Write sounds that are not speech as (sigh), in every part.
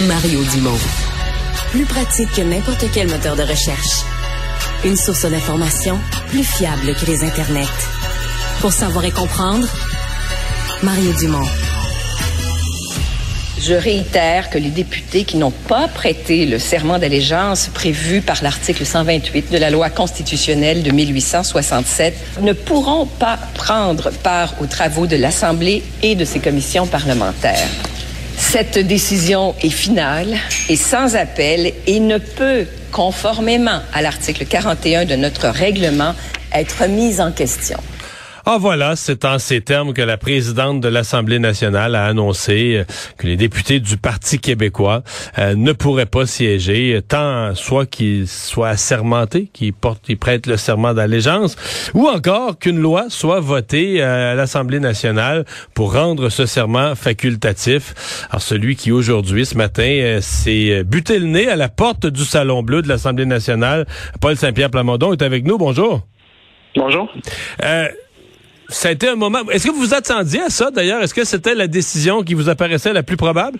Mario Dumont. Plus pratique que n'importe quel moteur de recherche. Une source d'information plus fiable que les internets. Pour savoir et comprendre, Mario Dumont. Je réitère que les députés qui n'ont pas prêté le serment d'allégeance prévu par l'article 128 de la loi constitutionnelle de 1867 ne pourront pas prendre part aux travaux de l'Assemblée et de ses commissions parlementaires. Cette décision est finale et sans appel et ne peut, conformément à l'article 41 de notre règlement, être mise en question. Ah voilà, c'est en ces termes que la présidente de l'Assemblée nationale a annoncé euh, que les députés du Parti québécois euh, ne pourraient pas siéger, tant soit qu'ils soient assermentés, qu'ils portent, qu'ils prêtent le serment d'allégeance, ou encore qu'une loi soit votée euh, à l'Assemblée nationale pour rendre ce serment facultatif. Alors celui qui aujourd'hui, ce matin, s'est buté le nez à la porte du Salon Bleu de l'Assemblée nationale, Paul Saint-Pierre Plamondon est avec nous. Bonjour. Bonjour. Euh, ça a été un moment. Est-ce que vous vous attendiez à ça d'ailleurs? Est-ce que c'était la décision qui vous apparaissait la plus probable?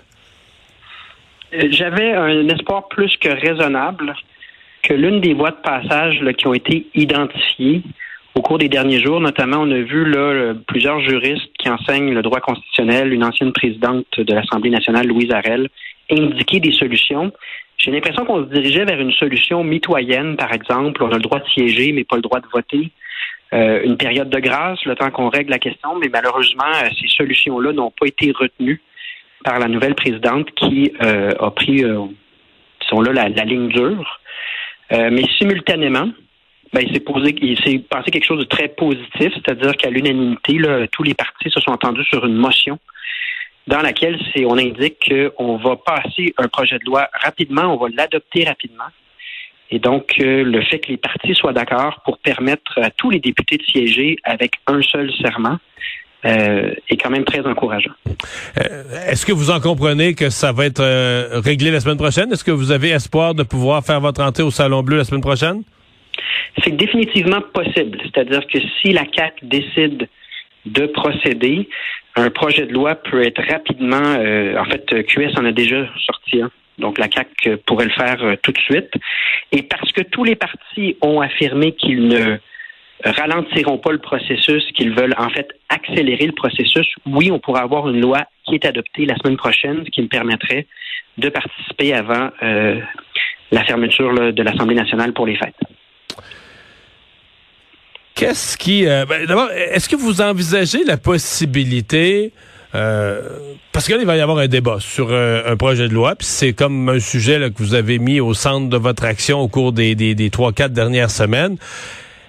Euh, j'avais un espoir plus que raisonnable que l'une des voies de passage qui ont été identifiées au cours des derniers jours, notamment, on a vu là, plusieurs juristes qui enseignent le droit constitutionnel, une ancienne présidente de l'Assemblée nationale, Louise Arel, indiquer des solutions. J'ai l'impression qu'on se dirigeait vers une solution mitoyenne, par exemple. On a le droit de siéger, mais pas le droit de voter. Euh, une période de grâce, le temps qu'on règle la question, mais malheureusement, euh, ces solutions-là n'ont pas été retenues par la nouvelle présidente qui euh, a pris, sont là, la, ligne dure. mais simultanément, ben, il s'est posé, il s'est passé quelque chose de très positif, c'est-à-dire qu'à l'unanimité, tous les partis se sont entendus sur une motion dans laquelle on indique qu'on va passer un projet de loi rapidement, on va l'adopter rapidement, et donc, euh, le fait que les partis soient d'accord pour permettre à tous les députés de siéger avec un seul serment euh, est quand même très encourageant. Euh, est-ce que vous en comprenez que ça va être réglé la semaine prochaine? Est-ce que vous avez espoir de pouvoir faire votre entrée au Salon Bleu la semaine prochaine? C'est définitivement possible. C'est-à-dire que si la CAC décide de procéder, un projet de loi peut être rapidement, en fait, QS en a déjà sorti un. Donc la CAC pourrait le faire euh, tout de suite. Et parce que tous les partis ont affirmé qu'ils ne ralentiront pas le processus, qu'ils veulent en fait accélérer le processus, oui, on pourrait avoir une loi qui est adoptée la semaine prochaine, qui me permettrait de participer avant euh, la fermeture de l'Assemblée nationale pour les fêtes. Qu'est-ce qui... Euh, ben, d'abord, est-ce que vous envisagez la possibilité euh, parce qu'il va y avoir un débat sur euh, un projet de loi, puis c'est comme un sujet que vous avez mis au centre de votre action au cours des, des, des 3-4 dernières semaines.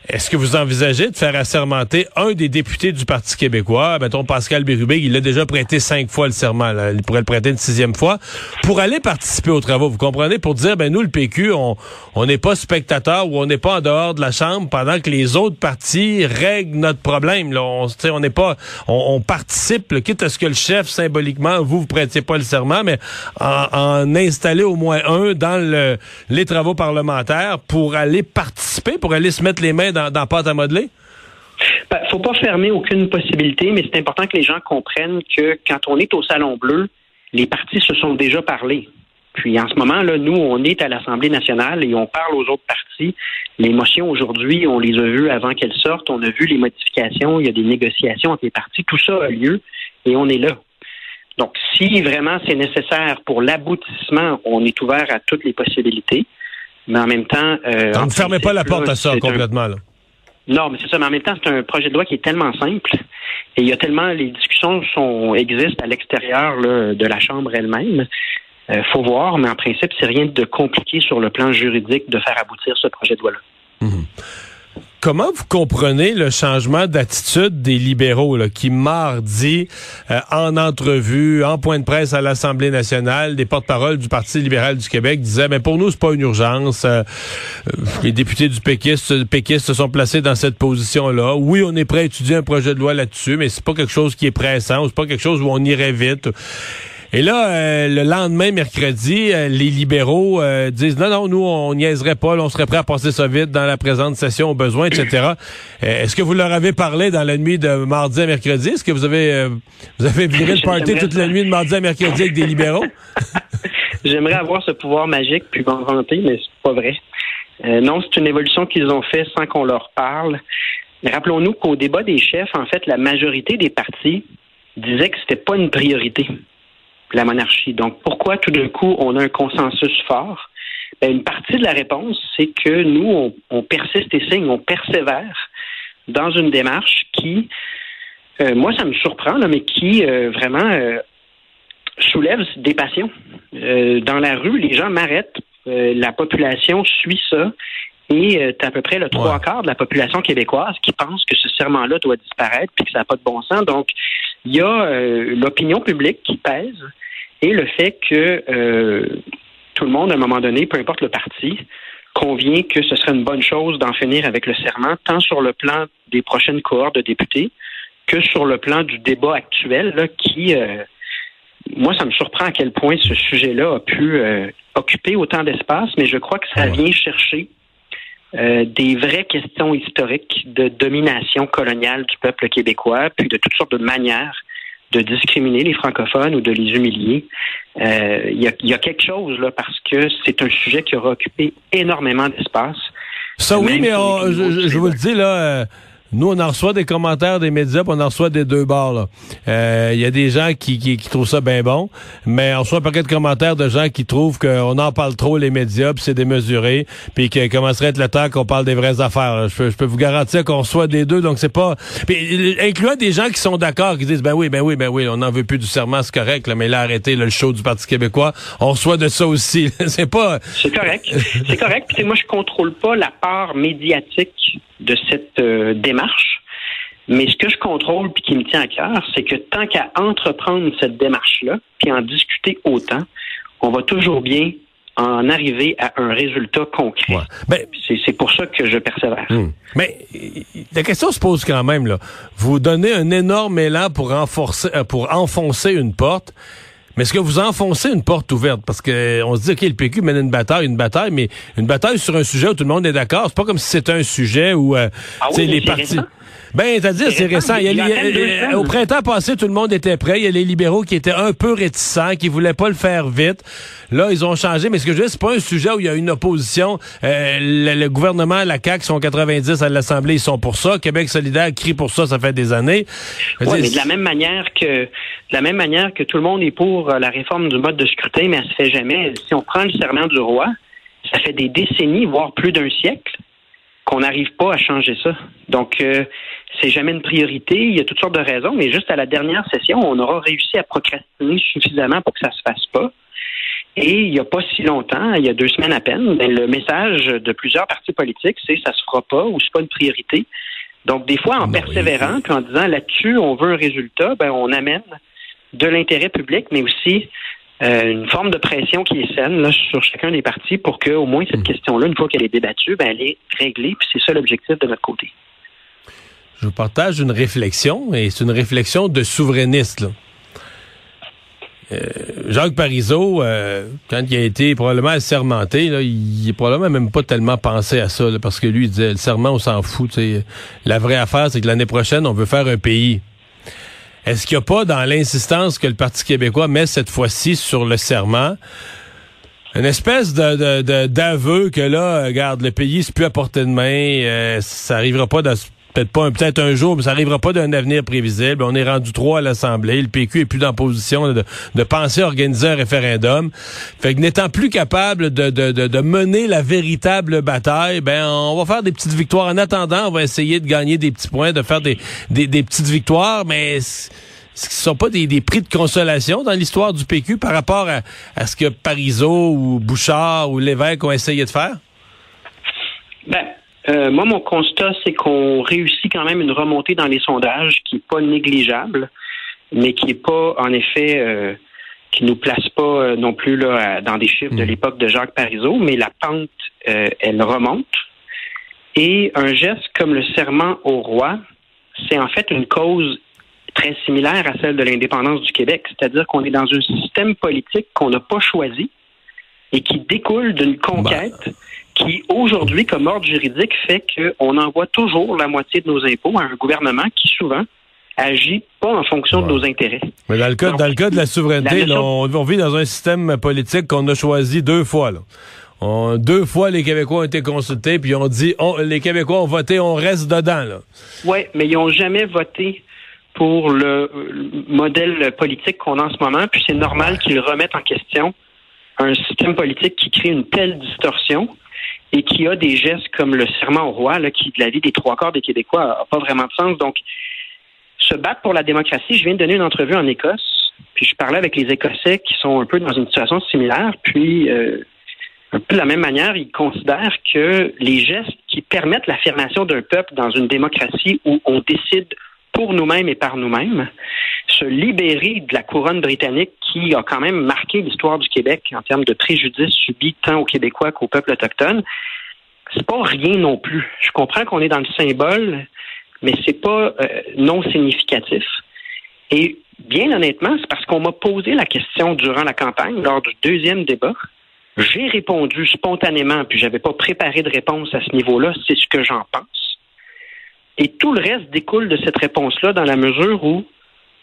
Est-ce que vous envisagez de faire assermenter un des députés du Parti québécois, mettons Pascal Bérubé, il a déjà prêté cinq fois le serment, il pourrait le prêter une sixième fois, pour aller participer aux travaux, vous comprenez, pour dire, ben nous, le PQ, on n'est pas spectateur ou on n'est pas en dehors de la Chambre pendant que les autres partis règlent notre problème. Là. On n'est pas, on, participe, quitte à ce que le chef, symboliquement, vous, vous prêtiez pas le serment, mais en, installer au moins un dans le, les travaux parlementaires pour aller participer, pour aller se mettre les mains dans pâte à modeler? Ben, faut pas fermer aucune possibilité, mais c'est important que les gens comprennent que quand on est au Salon Bleu, les partis se sont déjà parlé. Puis en ce moment, là, nous, on est à l'Assemblée nationale et on parle aux autres partis. Les motions aujourd'hui, on les a vues avant qu'elles sortent. On a vu les modifications. Il y a des négociations entre les partis. Tout ça a lieu et on est là. Donc, si vraiment c'est nécessaire pour l'aboutissement, on est ouvert à toutes les possibilités. Mais en même temps. Euh, ne fermez pas la porte à ça complètement. Non, mais c'est ça. Mais en même temps, c'est un projet de loi qui est tellement simple et il y a tellement les discussions existent à l'extérieur de la chambre elle-même. Euh, faut voir, mais en principe, c'est rien de compliqué sur le plan juridique de faire aboutir ce projet de loi-là. Mhm. Comment vous comprenez le changement d'attitude des libéraux qui, mardi, euh, en entrevue, en point de presse à l'Assemblée nationale, des porte-paroles du Parti libéral du Québec disaient, mais pour nous, c'est pas une urgence. Euh, euh, les députés du péquiste se sont placés dans cette position-là. Oui, on est prêt à étudier un projet de loi là-dessus, mais c'est pas quelque chose qui est pressant, c'est pas quelque chose où on irait vite. Et là, euh, le lendemain, mercredi, euh, les libéraux euh, disent non, non, nous, on niaiserait pas, on serait prêt à passer ça vite dans la présente session au besoin, etc. (clears throat) Est-ce que vous leur avez parlé dans la nuit de mardi à mercredi? Est-ce que vous avez vous avez (laughs) viré le party toute la nuit de mardi à mercredi avec des libéraux? (laughs) (laughs) J'aimerais avoir ce pouvoir magique puis m'en vanter, mais c'est pas vrai. Euh, non, c'est une évolution qu'ils ont fait sans qu'on leur parle. Rappelons-nous qu'au débat des chefs, en fait, la majorité des partis disaient que c'était pas une priorité, la monarchie. Donc, pourquoi tout d'un coup on a un consensus fort? Ben, une partie de la réponse, c'est que nous, on, persiste et signe, on persévère dans une démarche qui, euh, moi, ça me surprend, mais qui euh, vraiment soulève des passions. dans la rue, les gens m'arrêtent euh, la population suit ça. Et euh, tu à peu près le trois quarts de la population québécoise qui pense que ce serment-là doit disparaître puis que ça n'a pas de bon sens. Donc, il y a euh, l'opinion publique qui pèse et le fait que tout le monde, à un moment donné, peu importe le parti, convient que ce serait une bonne chose d'en finir avec le serment, tant sur le plan des prochaines cohortes de députés que sur le plan du débat actuel là, qui moi, ça me surprend à quel point ce sujet-là a pu euh, occuper autant d'espace, mais je crois que ça vient chercher euh, des vraies questions historiques de domination coloniale du peuple québécois, puis de toutes sortes de manières de discriminer les francophones ou de les humilier. Euh, il y, a, quelque chose là parce que c'est un sujet qui aura occupé énormément d'espace. Ça oui, mais je, je, vous le dis là nous, on en reçoit des commentaires des médias, on en reçoit des deux bords. Il euh, y a des gens qui, trouvent ça bien bon, mais on reçoit un paquet de commentaires de gens qui trouvent qu'on en parle trop, les médias, puis c'est démesuré, puis qu'il commencerait à être le temps qu'on parle des vraies affaires. Je peux, vous garantir qu'on reçoit des deux, donc c'est pas... Puis, incluant des gens qui sont d'accord, qui disent, ben oui, ben oui, ben oui, on n'en veut plus du serment, c'est correct, là, mais là, arrêtez le show du Parti québécois. On reçoit de ça aussi. (laughs) c'est pas... C'est correct. c'est correct. Puis moi, je contrôle pas la part médiatique de cette euh, démarche. Mais ce que je contrôle puis qui me tient à cœur, c'est que tant qu'à entreprendre cette démarche-là, puis en discuter autant, on va toujours bien en arriver à un résultat concret. Ben, c'est pour ça que je persévère. Hmm. Mais la question se pose quand même là. Vous donnez un énorme élan pour renforcer, euh, pour enfoncer une porte. Mais est-ce que vous enfoncez une porte ouverte? Parce que on se dit, OK, le PQ mène une bataille, une bataille, mais une bataille sur un sujet où tout le monde est d'accord. C'est pas comme si c'était un sujet où euh, ah les partis. Ben, c'est-à-dire, c'est récent. au printemps passé, tout le monde était prêt. Il y a les libéraux qui étaient un peu réticents, qui voulaient pas le faire vite. Là, ils ont changé. Mais ce que je veux dire, c'est pas un sujet où il y a une opposition. Euh, le, gouvernement, la CAQ sont 90 à l'Assemblée, ils sont pour ça. Québec solidaire crie pour ça, ça fait des années. Oui, mais de la même manière que de la même manière que tout le monde est pour euh, la réforme du mode de scrutin, mais elle se fait jamais. Si on prend le serment du roi, ça fait des décennies, voire plus d'un siècle, qu'on n'arrive pas à changer ça. Donc, euh, c'est jamais une priorité. Il y a toutes sortes de raisons, mais juste à la dernière session, on aura réussi à procrastiner suffisamment pour que ça se fasse pas. Et il n'y a pas si longtemps, il y a deux semaines à peine, ben, le message de plusieurs partis politiques, c'est ça se fera pas ou c'est pas une priorité. Donc, des fois, en persévérant, puis en disant là-dessus, on veut un résultat, ben, on amène de l'intérêt public, mais aussi euh, une forme de pression qui est saine là, sur chacun des partis pour que au moins cette hmm. question-là, une fois qu'elle est débattue, ben, elle est réglée. Puis c'est ça l'objectif de notre côté. Je vous partage une réflexion, et c'est une réflexion de souverainiste. Là. Euh, Jacques Parizeau, euh, quand il a été probablement assermenté, là, il, est probablement même pas tellement pensé à ça, parce que lui, il disait, le serment, on s'en fout. La vraie affaire, c'est que l'année prochaine, on veut faire un pays. Est-ce qu'il n'y a pas dans l'insistance que le Parti québécois met cette fois-ci sur le serment une espèce d'aveu que là, regarde, le pays c'est plus à portée de main, euh, ça arrivera pas dans peut-être pas peut-être un jour, mais ça arrivera pas d'un avenir prévisible. On est rendu trois à l'Assemblée. Le PQ est plus dans position de, penser organiser un référendum. Fait que n'étant plus capable de, mener la véritable bataille, ben on va faire des petites victoires. En attendant, on va essayer de gagner des petits points, de faire des, petites victoires, mais ce ne sont pas des, des, prix de consolation dans l'histoire du PQ par rapport à, à ce que Parizeau ou Bouchard ou Lévesque ont essayé de faire? Ben, euh, moi, mon constat, c'est qu'on réussit quand même une remontée dans les sondages qui n'est pas négligeable, mais qui n'est pas, en effet, euh, qui nous place pas euh, non plus là, dans des chiffres de hmm. l'époque de Jacques Parizeau, mais la pente, elle remonte. Et un geste comme le serment au roi, c'est en fait une cause très similaire à celle de l'indépendance du Québec, c'est-à-dire qu'on est dans un système politique qu'on n'a pas choisi et qui découle d'une conquête. Bah qui aujourd'hui, comme ordre juridique, fait qu'on envoie toujours la moitié de nos impôts à un gouvernement qui souvent agit pas en fonction de nos intérêts. Mais dans le cas, dans le cas de la souveraineté, on, vit dans un système politique qu'on a choisi deux fois. Là. deux fois, les Québécois ont été consultés, puis on dit, les Québécois ont voté, on reste dedans. Oui, mais ils n'ont jamais voté pour le, modèle politique qu'on a en ce moment, puis c'est normal qu'ils remettent en question un système politique qui crée une telle distorsion et qui a des gestes comme le serment au roi, là, qui, de la vie des trois quarts des Québécois, n'a pas vraiment de sens. Donc, se battre pour la démocratie, je viens de donner une entrevue en Écosse, puis je parlais avec les Écossais qui sont un peu dans une situation similaire, puis euh, un peu de la même manière, ils considèrent que les gestes qui permettent l'affirmation d'un peuple dans une démocratie où on décide pour nous-mêmes et par nous-mêmes, se libérer de la couronne britannique qui a quand même marqué l'histoire du Québec en termes de préjudice subis tant aux Québécois qu'au peuple autochtone, c'est pas rien non plus. Je comprends qu'on est dans le symbole, mais c'est pas euh, non significatif. Et bien honnêtement, c'est parce qu'on m'a posé la question durant la campagne, lors du deuxième débat. J'ai répondu spontanément, puis j'avais pas préparé de réponse à ce niveau-là, c'est ce que j'en pense. Et tout le reste découle de cette réponse-là dans la mesure où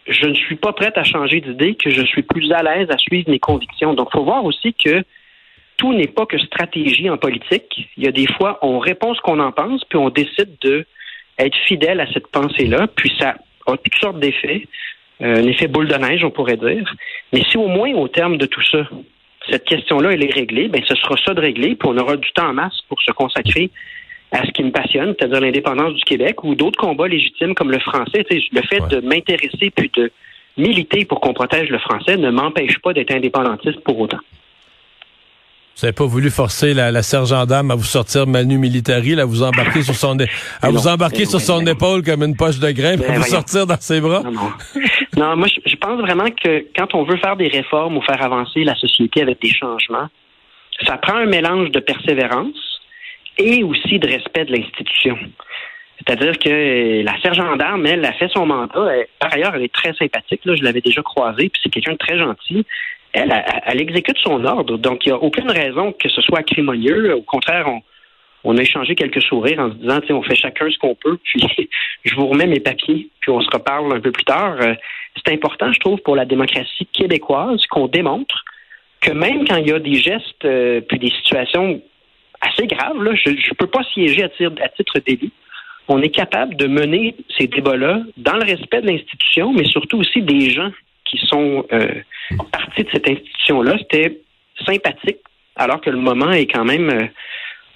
je ne suis pas prête à changer d'idée, que je suis plus à l'aise à suivre mes convictions. Donc, il faut voir aussi que tout n'est pas que stratégie en politique. Il y a des fois, on répond ce qu'on en pense, puis on décide de être fidèle à cette pensée-là, puis ça a toutes sortes d'effets, euh, un effet boule de neige, on pourrait dire. Mais si au moins, au terme de tout ça, cette question-là, elle est réglée, ben ce sera ça de régler, puis on aura du temps en masse pour se consacrer à ce qui me passionne, c'est-à-dire l'indépendance du Québec ou d'autres combats légitimes comme le français. le fait de m'intéresser puis de militer pour qu'on protège le français ne m'empêche pas d'être indépendantiste pour autant. Vous n'avez pas voulu forcer la, la sergent dame à vous sortir Manu Militari, à vous embarquer sur son, (laughs) à vous embarquer sur son épaule comme une poche de grain, pour vous sortir dans ses bras? Non, non. (laughs) moi, je pense vraiment que quand on veut faire des réformes ou faire avancer la société avec des changements, ça prend un mélange de persévérance, et aussi de respect de l'institution. C'est-à-dire que la sergent d'armes, elle, a fait son mandat. par ailleurs, elle est très sympathique. Là, je l'avais déjà croisée, puis c'est quelqu'un de très gentil. Elle, elle, exécute son ordre. Donc, il n'y a aucune raison que ce soit acrimonieux. Au contraire, on, a échangé quelques sourires en se disant, on fait chacun ce qu'on peut, puis (laughs) je vous remets mes papiers, puis on se reparle un peu plus tard. Euh, c'est important, je trouve, pour la démocratie québécoise qu'on démontre que même quand il y a des gestes euh, puis des situations assez grave. Là. Je ne peux pas siéger à, à titre d'élu. On est capable de mener ces débats-là dans le respect de l'institution, mais surtout aussi des gens qui sont euh, partis de cette institution-là. C'était sympathique, alors que le moment est quand même euh,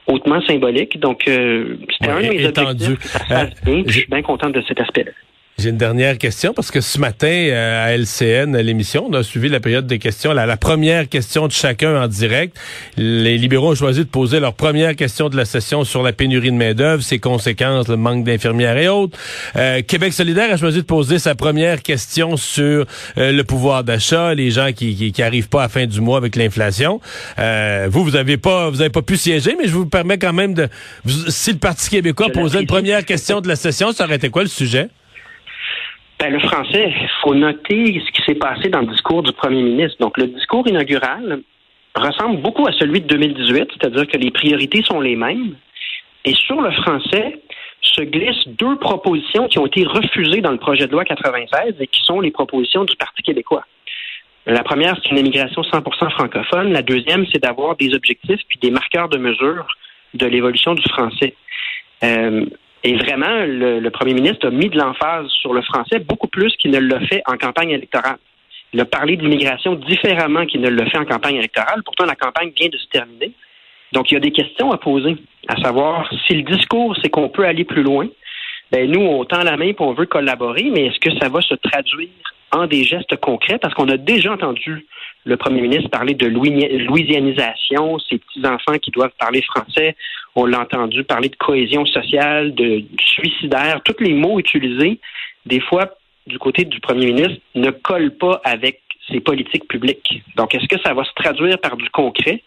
hautement symbolique. Donc, euh, c'était un de mes objectifs. Ça je suis bien content de cet aspect-là. J'ai une dernière question parce que ce matin euh, à LCN, à l'émission, on a suivi la période des questions. La, la, première question de chacun en direct. Les libéraux ont choisi de poser leur première question de la session sur la pénurie de main-d'œuvre, ses conséquences, le manque d'infirmières et autres. Euh, Québec solidaire a choisi de poser sa première question sur euh, le pouvoir d'achat, les gens qui, qui, qui, arrivent pas à fin du mois avec l'inflation. vous, vous avez pas, vous avez pas pu siéger, mais je vous permets quand même de. si le Parti québécois posait une première question de la session, ça aurait été quoi le sujet? Ben, le français, il faut noter ce qui s'est passé dans le discours du premier ministre. Donc, le discours inaugural ressemble beaucoup à celui de 2018, c'est-à-dire que les priorités sont les mêmes. Et sur le français, se glissent deux propositions qui ont été refusées dans le projet de loi 96 et qui sont les propositions du Parti québécois. La première, c'est une immigration 100% francophone. La deuxième, c'est d'avoir des objectifs puis des marqueurs de mesure de l'évolution du français. Euh, et vraiment, le, premier ministre a mis de l'emphase sur le français beaucoup plus qu'il ne l'a fait en campagne électorale. Il a parlé d'immigration différemment qu'il ne l'a fait en campagne électorale. Pourtant, la campagne vient de se terminer. Donc, il y a des questions à poser, à savoir si le discours, c'est qu'on peut aller plus loin. Ben, nous, on tend la main et on veut collaborer, mais est-ce que ça va se traduire en des gestes concrets? Parce qu'on a déjà entendu le premier ministre parler de louisianisation, ces petits-enfants qui doivent parler français. On l'a entendu parler de cohésion sociale, de suicidaire. Tous les mots utilisés, des fois, du côté du premier ministre, ne collent pas avec ses politiques publiques. Donc, est-ce que ça va se traduire par du concret?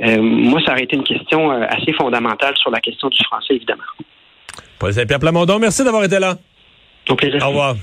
Euh, moi, ça aurait été une question euh, assez fondamentale sur la question du français, évidemment. Paul Saint-Pierre Plamondon, merci d'avoir été là. Au plaisir. Au revoir.